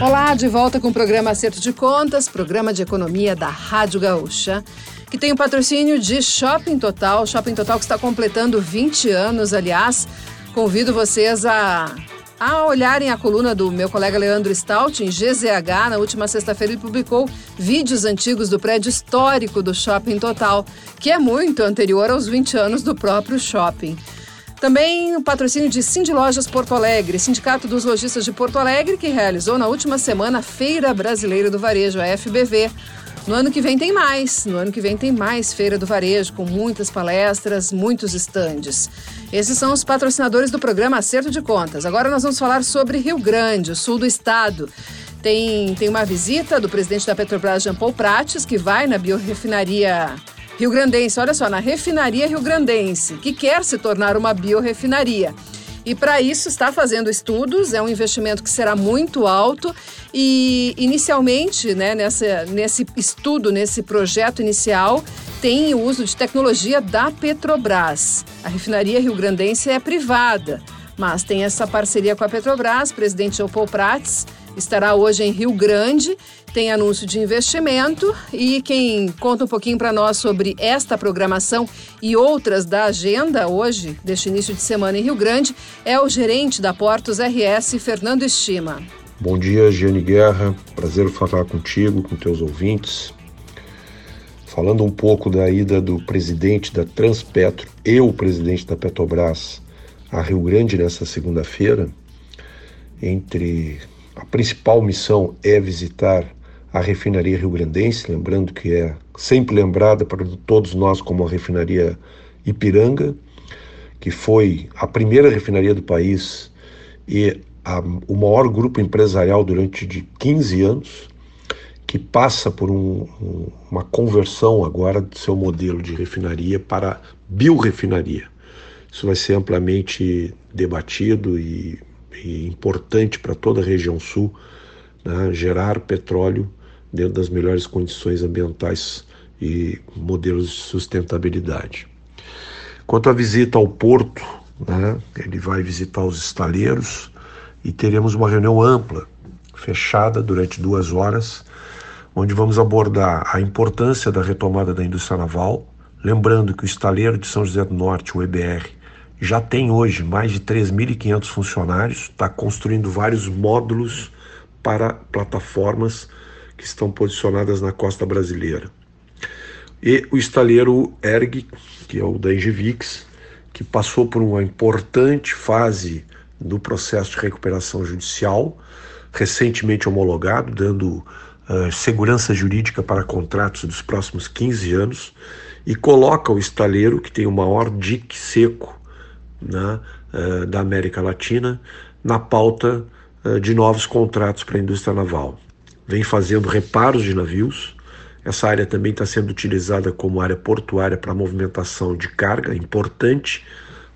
Olá, de volta com o programa Acerto de Contas, programa de economia da Rádio Gaúcha, que tem o patrocínio de Shopping Total, Shopping Total que está completando 20 anos, aliás. Convido vocês a, a olharem a coluna do meu colega Leandro Stout em GZH. Na última sexta-feira ele publicou vídeos antigos do prédio histórico do Shopping Total, que é muito anterior aos 20 anos do próprio shopping. Também o patrocínio de Cindy Lojas Porto Alegre, Sindicato dos Lojistas de Porto Alegre, que realizou na última semana a Feira Brasileira do Varejo, a FBV. No ano que vem tem mais. No ano que vem tem mais Feira do Varejo, com muitas palestras, muitos estandes. Esses são os patrocinadores do programa Acerto de Contas. Agora nós vamos falar sobre Rio Grande, o sul do estado. Tem, tem uma visita do presidente da Petrobras, Jean Paul Prates, que vai na biorefinaria Rio Grandense, olha só, na refinaria Rio Grandense, que quer se tornar uma biorefinaria. E para isso está fazendo estudos, é um investimento que será muito alto e inicialmente, né, nessa, nesse estudo, nesse projeto inicial, tem o uso de tecnologia da Petrobras. A refinaria Rio Grandense é privada, mas tem essa parceria com a Petrobras, presidente Leopoldo Prates estará hoje em Rio Grande, tem anúncio de investimento e quem conta um pouquinho para nós sobre esta programação e outras da agenda hoje, deste início de semana em Rio Grande, é o gerente da Portos RS, Fernando Estima. Bom dia, Giane Guerra. Prazer falar contigo, com teus ouvintes. Falando um pouco da ida do presidente da Transpetro e o presidente da Petrobras a Rio Grande nessa segunda-feira, entre a principal missão é visitar a refinaria rio-grandense, lembrando que é sempre lembrada para todos nós como a refinaria Ipiranga, que foi a primeira refinaria do país e a, o maior grupo empresarial durante de 15 anos, que passa por um, um, uma conversão agora do seu modelo de refinaria para biorefinaria. Isso vai ser amplamente debatido e importante para toda a região sul, né, gerar petróleo dentro das melhores condições ambientais e modelos de sustentabilidade. Quanto à visita ao porto, né, ele vai visitar os estaleiros e teremos uma reunião ampla, fechada durante duas horas, onde vamos abordar a importância da retomada da indústria naval, lembrando que o estaleiro de São José do Norte, o EBR, já tem hoje mais de 3.500 funcionários, está construindo vários módulos para plataformas que estão posicionadas na costa brasileira. E o estaleiro ERG, que é o da Engevix, que passou por uma importante fase do processo de recuperação judicial, recentemente homologado, dando uh, segurança jurídica para contratos dos próximos 15 anos, e coloca o estaleiro, que tem o maior dique seco né, uh, da América Latina, na pauta uh, de novos contratos para a indústria naval. Vem fazendo reparos de navios, essa área também está sendo utilizada como área portuária para movimentação de carga, importante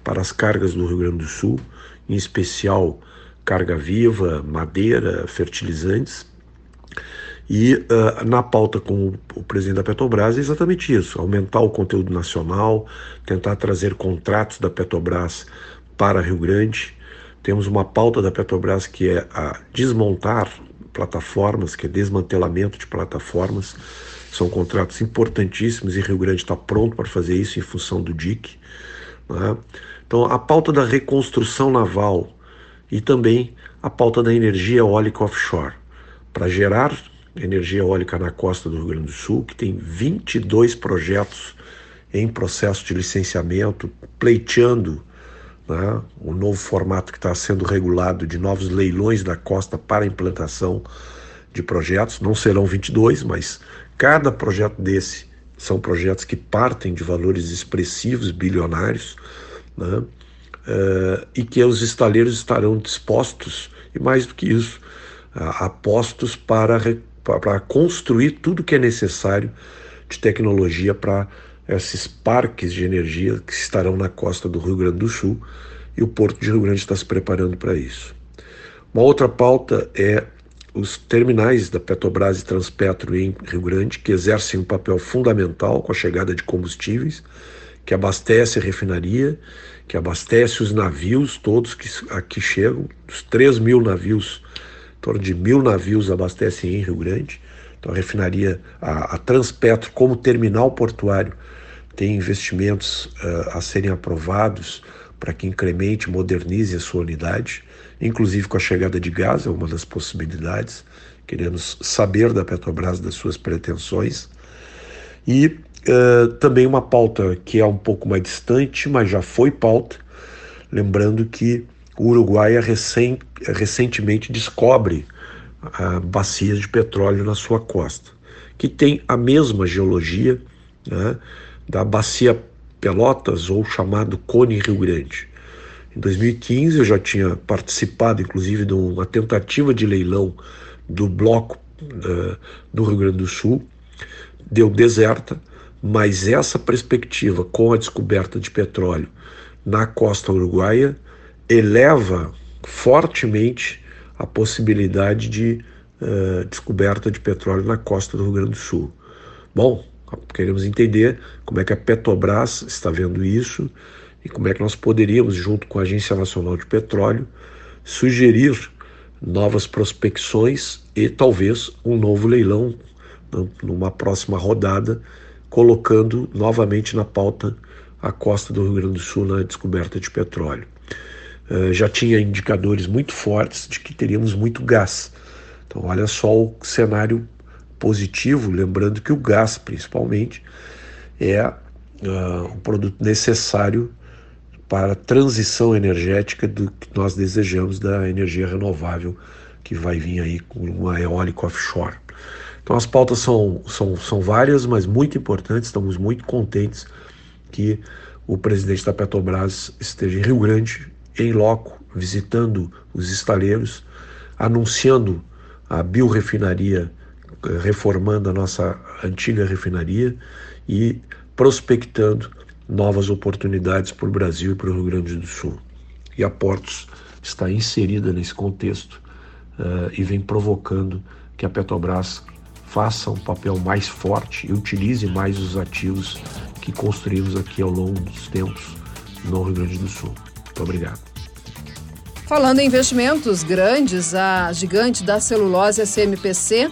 para as cargas do Rio Grande do Sul, em especial carga viva, madeira, fertilizantes. E uh, na pauta com o, presidente da Petrobras é exatamente isso: aumentar o conteúdo nacional, tentar trazer contratos da Petrobras para Rio Grande. Temos uma pauta da Petrobras que é a desmontar plataformas, que é desmantelamento de plataformas. São contratos importantíssimos e Rio Grande está pronto para fazer isso em função do DIC. Né? Então, a pauta da reconstrução naval e também a pauta da energia eólica offshore, para gerar energia eólica na costa do Rio Grande do Sul, que tem 22 projetos em processo de licenciamento, pleiteando né, o novo formato que está sendo regulado de novos leilões da costa para implantação de projetos. Não serão 22, mas Cada projeto desse são projetos que partem de valores expressivos, bilionários, né? Uh, e que os estaleiros estarão dispostos, e mais do que isso, apostos para, para construir tudo que é necessário de tecnologia para esses parques de energia que estarão na costa do Rio Grande do Sul, e o Porto de Rio Grande está se preparando para isso. Uma outra pauta é os terminais da Petrobras e Transpetro em Rio Grande, que exercem um papel fundamental com a chegada de combustíveis, que abastece a refinaria, que abastece os navios todos que aqui chegam, os 3 mil navios, torno de mil navios abastecem em Rio Grande. Então a refinaria, a, a Transpetro como terminal portuário, tem investimentos uh, a serem aprovados para que incremente, modernize a sua unidade inclusive com a chegada de gás, é uma das possibilidades. Queremos saber da Petrobras das suas pretensões. E uh, também uma pauta que é um pouco mais distante, mas já foi pauta, lembrando que o Uruguai é recém, recentemente descobre uh, bacias de petróleo na sua costa, que tem a mesma geologia né, da bacia Pelotas ou chamado Cone Rio Grande. Em 2015 eu já tinha participado, inclusive, de uma tentativa de leilão do bloco uh, do Rio Grande do Sul. Deu deserta, mas essa perspectiva com a descoberta de petróleo na costa uruguaia eleva fortemente a possibilidade de uh, descoberta de petróleo na costa do Rio Grande do Sul. Bom, queremos entender como é que a Petrobras está vendo isso e como é que nós poderíamos, junto com a Agência Nacional de Petróleo, sugerir novas prospecções e talvez um novo leilão numa próxima rodada, colocando novamente na pauta a costa do Rio Grande do Sul na descoberta de petróleo. Uh, já tinha indicadores muito fortes de que teríamos muito gás. Então, olha só o cenário positivo, lembrando que o gás, principalmente, é uh, um produto necessário para a transição energética do que nós desejamos da energia renovável que vai vir aí com uma eólica offshore. Então as pautas são, são, são várias, mas muito importantes, estamos muito contentes que o presidente da Petrobras esteja em Rio Grande, em loco, visitando os estaleiros, anunciando a biorefinaria, eh, reformando a nossa antiga refinaria e prospectando novas oportunidades para o Brasil e para o Rio Grande do Sul. E a Portos está inserida nesse contexto uh, e vem provocando que a Petrobras faça um papel mais forte e utilize mais os ativos que construímos aqui ao longo dos tempos no Rio Grande do Sul. Obrigado. Falando em investimentos grandes, a gigante da celulose, a CMPC,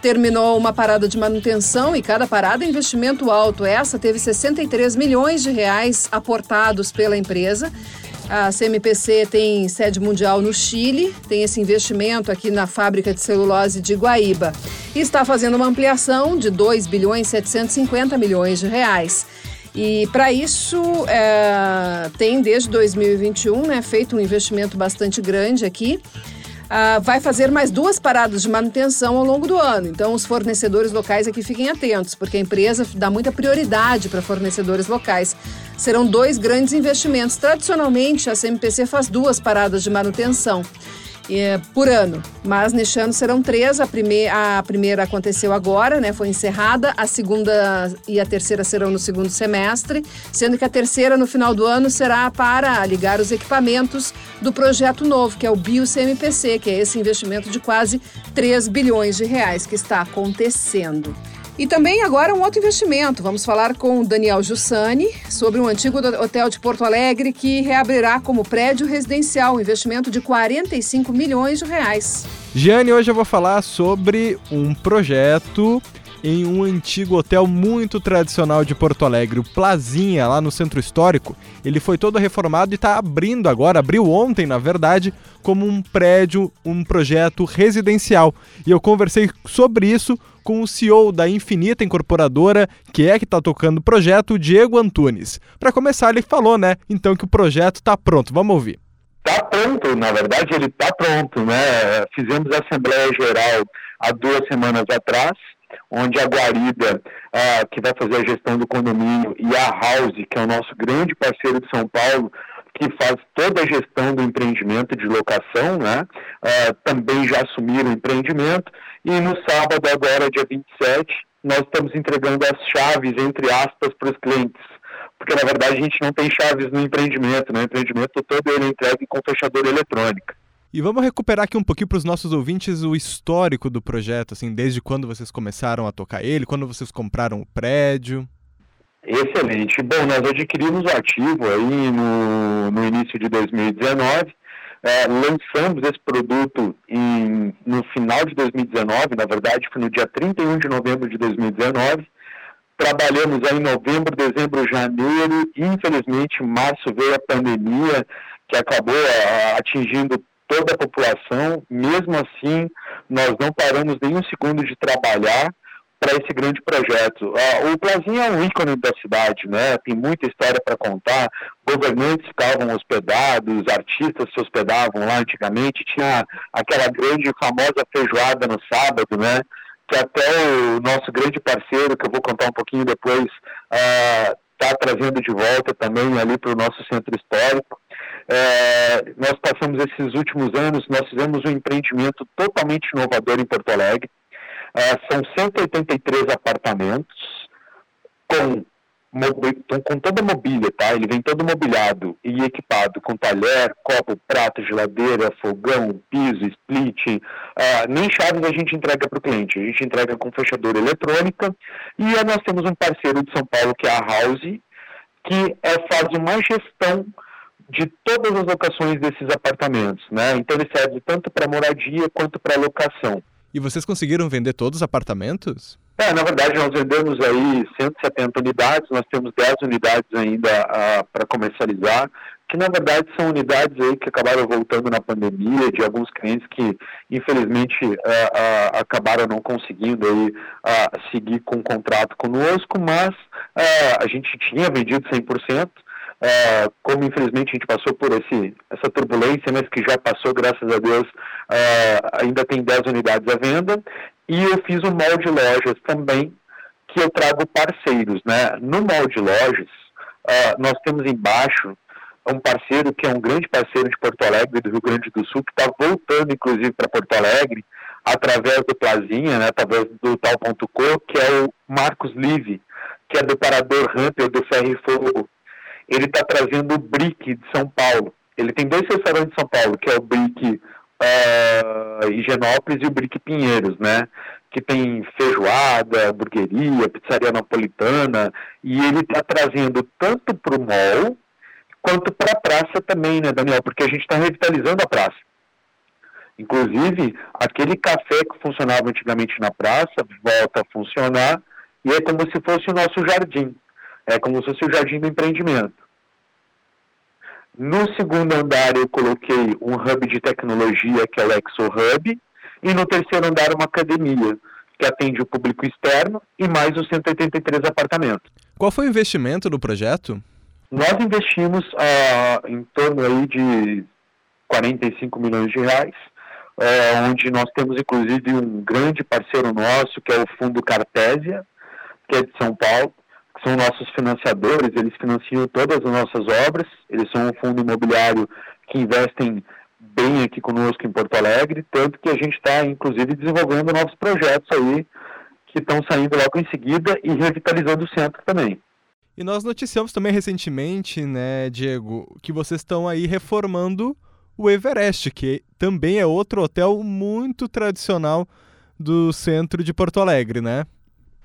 terminou uma parada de manutenção e cada parada é investimento alto. Essa teve 63 milhões de reais aportados pela empresa. A CMPC tem sede mundial no Chile, tem esse investimento aqui na fábrica de celulose de Guaíba e está fazendo uma ampliação de 2 bilhões 750 milhões de reais. E para isso é, tem desde 2021 né, feito um investimento bastante grande aqui. Uh, vai fazer mais duas paradas de manutenção ao longo do ano. Então, os fornecedores locais aqui fiquem atentos, porque a empresa dá muita prioridade para fornecedores locais. Serão dois grandes investimentos. Tradicionalmente, a CMPC faz duas paradas de manutenção é, por ano. Mas neste ano serão três. A, prime a primeira aconteceu agora, né? Foi encerrada. A segunda e a terceira serão no segundo semestre, sendo que a terceira no final do ano será para ligar os equipamentos do projeto novo, que é o BioCMPC, que é esse investimento de quase 3 bilhões de reais que está acontecendo. E também agora um outro investimento. Vamos falar com o Daniel Jussani sobre um antigo hotel de Porto Alegre que reabrirá como prédio residencial, um investimento de 45 milhões de reais. Giane, hoje eu vou falar sobre um projeto em um antigo hotel muito tradicional de Porto Alegre, o Plazinha, lá no Centro Histórico. Ele foi todo reformado e está abrindo agora, abriu ontem, na verdade, como um prédio, um projeto residencial. E eu conversei sobre isso com o CEO da Infinita Incorporadora, que é que está tocando o projeto, Diego Antunes. Para começar, ele falou, né, então que o projeto está pronto. Vamos ouvir. Está pronto, na verdade ele está pronto, né? Fizemos a Assembleia Geral há duas semanas atrás onde a Guarida, ah, que vai fazer a gestão do condomínio, e a House, que é o nosso grande parceiro de São Paulo, que faz toda a gestão do empreendimento de locação, né? Ah, também já assumiram o empreendimento. E no sábado, agora, dia 27, nós estamos entregando as chaves, entre aspas, para os clientes. Porque, na verdade, a gente não tem chaves no empreendimento, né? O empreendimento todo ele é entregue com fechadura eletrônica. E vamos recuperar aqui um pouquinho para os nossos ouvintes o histórico do projeto, assim, desde quando vocês começaram a tocar ele, quando vocês compraram o prédio. Excelente. Bom, nós adquirimos o ativo aí no, no início de 2019. É, lançamos esse produto em, no final de 2019, na verdade foi no dia 31 de novembro de 2019. Trabalhamos aí em novembro, dezembro, janeiro. Infelizmente, em março veio a pandemia, que acabou a, atingindo toda a população. Mesmo assim, nós não paramos nem um segundo de trabalhar para esse grande projeto. Ah, o Plazinho é um ícone da cidade, né? Tem muita história para contar. Governantes ficavam hospedados, artistas se hospedavam lá antigamente. Tinha aquela grande famosa feijoada no sábado, né? Que até o nosso grande parceiro, que eu vou contar um pouquinho depois, está ah, trazendo de volta também ali para o nosso centro histórico. É, nós passamos esses últimos anos, nós fizemos um empreendimento totalmente inovador em Porto Alegre. É, são 183 apartamentos com, com toda a mobília, tá? Ele vem todo mobiliado e equipado com talher, copo, prato, geladeira, fogão, piso, split. Uh, nem chaves a gente entrega para o cliente, a gente entrega com fechadura eletrônica. E nós temos um parceiro de São Paulo que é a House, que é, faz uma gestão de todas as locações desses apartamentos, né? Então ele serve tanto para moradia quanto para locação. E vocês conseguiram vender todos os apartamentos? É, na verdade nós vendemos aí 170 unidades, nós temos 10 unidades ainda uh, para comercializar, que na verdade são unidades aí que acabaram voltando na pandemia, de alguns clientes que infelizmente uh, uh, acabaram não conseguindo aí seguir com o contrato conosco, mas a gente tinha vendido 100%, é, como infelizmente a gente passou por esse, essa turbulência, mas que já passou, graças a Deus, é, ainda tem 10 unidades à venda. E eu fiz um molde lojas também, que eu trago parceiros. Né? No molde lojas, é, nós temos embaixo um parceiro que é um grande parceiro de Porto Alegre, do Rio Grande do Sul, que está voltando, inclusive, para Porto Alegre, através do Plazinha, né, através do tal.co, que é o Marcos Live, que é do Parador Hunter do Ferro e Fogo ele está trazendo o BRIC de São Paulo. Ele tem dois restaurantes de São Paulo, que é o BRIC uh, Higienópolis e o BRIC Pinheiros, né? que tem feijoada, hamburgueria, pizzaria napolitana, e ele está trazendo tanto para o mall quanto para a praça também, né, Daniel? Porque a gente está revitalizando a praça. Inclusive, aquele café que funcionava antigamente na praça volta a funcionar e é como se fosse o nosso jardim. É como se fosse o jardim do empreendimento. No segundo andar eu coloquei um hub de tecnologia, que é o Exo Hub, e no terceiro andar uma academia, que atende o público externo, e mais os 183 apartamentos. Qual foi o investimento do projeto? Nós investimos ah, em torno aí de 45 milhões de reais, é, onde nós temos inclusive um grande parceiro nosso, que é o Fundo Cartésia, que é de São Paulo, são nossos financiadores, eles financiam todas as nossas obras, eles são um fundo imobiliário que investem bem aqui conosco em Porto Alegre, tanto que a gente está, inclusive, desenvolvendo novos projetos aí que estão saindo logo em seguida e revitalizando o centro também. E nós noticiamos também recentemente, né, Diego, que vocês estão aí reformando o Everest, que também é outro hotel muito tradicional do centro de Porto Alegre, né?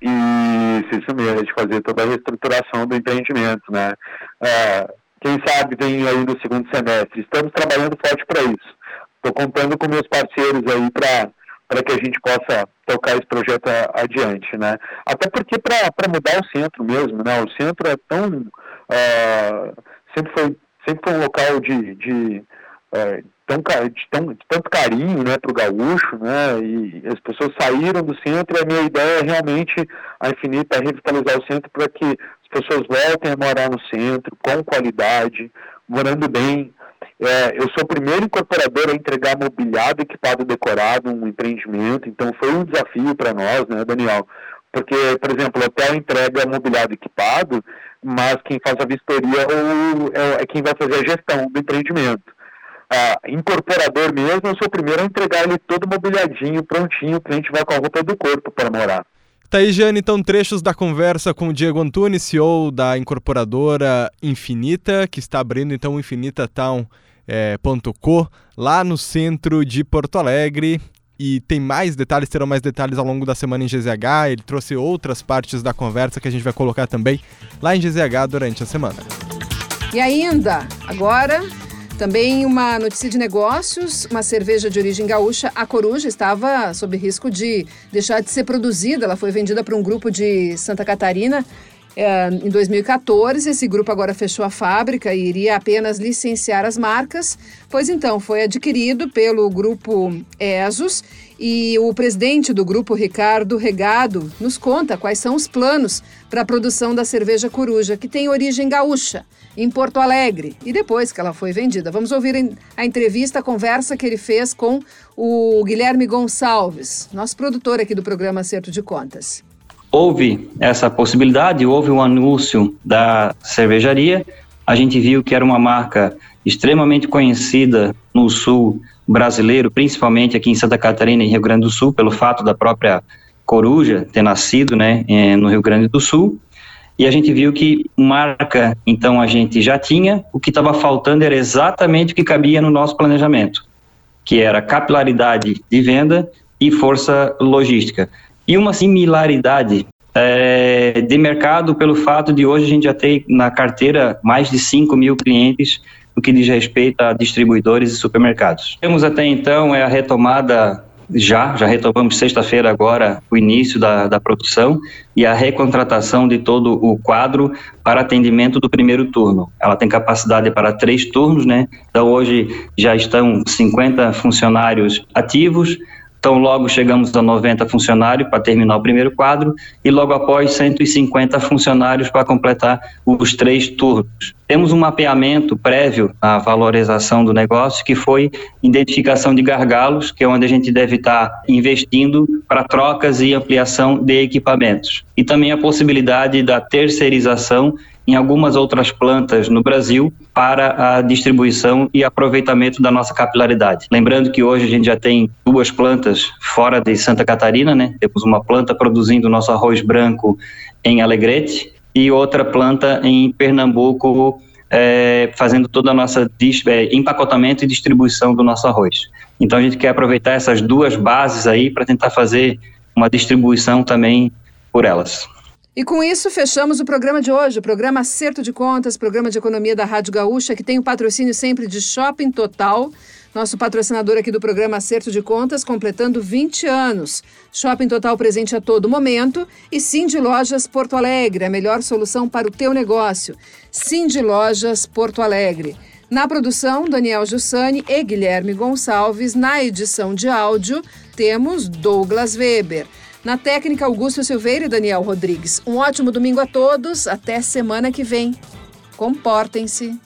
Isso, isso mesmo, de fazer toda a reestruturação do empreendimento, né? É, quem sabe vem aí no segundo semestre. Estamos trabalhando forte para isso. Estou contando com meus parceiros aí para para que a gente possa tocar esse projeto adiante, né? Até porque para mudar o centro mesmo, né? O centro é tão uh, sempre foi sempre foi um local de, de é, tão, de, tão, de tanto carinho né, para o gaúcho, né, e as pessoas saíram do centro e a minha ideia é realmente a Infinita é revitalizar o centro para que as pessoas voltem a morar no centro, com qualidade, morando bem. É, eu sou o primeiro incorporador a entregar mobiliário equipado decorado, um empreendimento, então foi um desafio para nós, né, Daniel? Porque, por exemplo, o hotel entrega mobiliário equipado, mas quem faz a vistoria é, é quem vai fazer a gestão do empreendimento ah, incorporador mesmo, eu sou o primeiro a entregar ele todo mobiliadinho, prontinho, o cliente vai com a roupa do corpo para morar. Tá aí, Jane, então trechos da conversa com o Diego Antunes, CEO da incorporadora Infinita, que está abrindo então o infinitatown.co é, lá no centro de Porto Alegre. E tem mais detalhes, terão mais detalhes ao longo da semana em GZH. Ele trouxe outras partes da conversa que a gente vai colocar também lá em GZH durante a semana. E ainda, agora também uma notícia de negócios: uma cerveja de origem gaúcha, a Coruja, estava sob risco de deixar de ser produzida. Ela foi vendida para um grupo de Santa Catarina é, em 2014. Esse grupo agora fechou a fábrica e iria apenas licenciar as marcas. Pois então, foi adquirido pelo grupo ESOS e o presidente do grupo, Ricardo Regado, nos conta quais são os planos para a produção da cerveja Coruja, que tem origem gaúcha em Porto Alegre e depois que ela foi vendida. Vamos ouvir a entrevista, a conversa que ele fez com o Guilherme Gonçalves, nosso produtor aqui do programa Acerto de Contas. Houve essa possibilidade, houve um anúncio da cervejaria, a gente viu que era uma marca extremamente conhecida no sul brasileiro, principalmente aqui em Santa Catarina e Rio Grande do Sul, pelo fato da própria coruja ter nascido né, eh, no Rio Grande do Sul e a gente viu que marca, então a gente já tinha, o que estava faltando era exatamente o que cabia no nosso planejamento, que era capilaridade de venda e força logística. E uma similaridade é, de mercado pelo fato de hoje a gente já ter na carteira mais de 5 mil clientes no que diz respeito a distribuidores e supermercados. Temos até então é a retomada já, já retomamos sexta-feira agora o início da, da produção e a recontratação de todo o quadro para atendimento do primeiro turno. Ela tem capacidade para três turnos, né? Então hoje já estão 50 funcionários ativos, então, logo chegamos a 90 funcionários para terminar o primeiro quadro e logo após 150 funcionários para completar os três turnos. Temos um mapeamento prévio à valorização do negócio, que foi identificação de gargalos, que é onde a gente deve estar investindo para trocas e ampliação de equipamentos. E também a possibilidade da terceirização em algumas outras plantas no Brasil para a distribuição e aproveitamento da nossa capilaridade. Lembrando que hoje a gente já tem duas plantas fora de Santa Catarina, né? Temos uma planta produzindo nosso arroz branco em Alegrete e outra planta em Pernambuco é, fazendo toda a nossa é, empacotamento e distribuição do nosso arroz. Então a gente quer aproveitar essas duas bases aí para tentar fazer uma distribuição também por elas. E com isso, fechamos o programa de hoje, o programa Acerto de Contas, programa de economia da Rádio Gaúcha, que tem o patrocínio sempre de Shopping Total, nosso patrocinador aqui do programa Acerto de Contas, completando 20 anos. Shopping Total presente a todo momento e de Lojas Porto Alegre, a melhor solução para o teu negócio. De Lojas Porto Alegre. Na produção, Daniel Jussani e Guilherme Gonçalves. Na edição de áudio, temos Douglas Weber. Na técnica, Augusto Silveira e Daniel Rodrigues. Um ótimo domingo a todos. Até semana que vem. Comportem-se.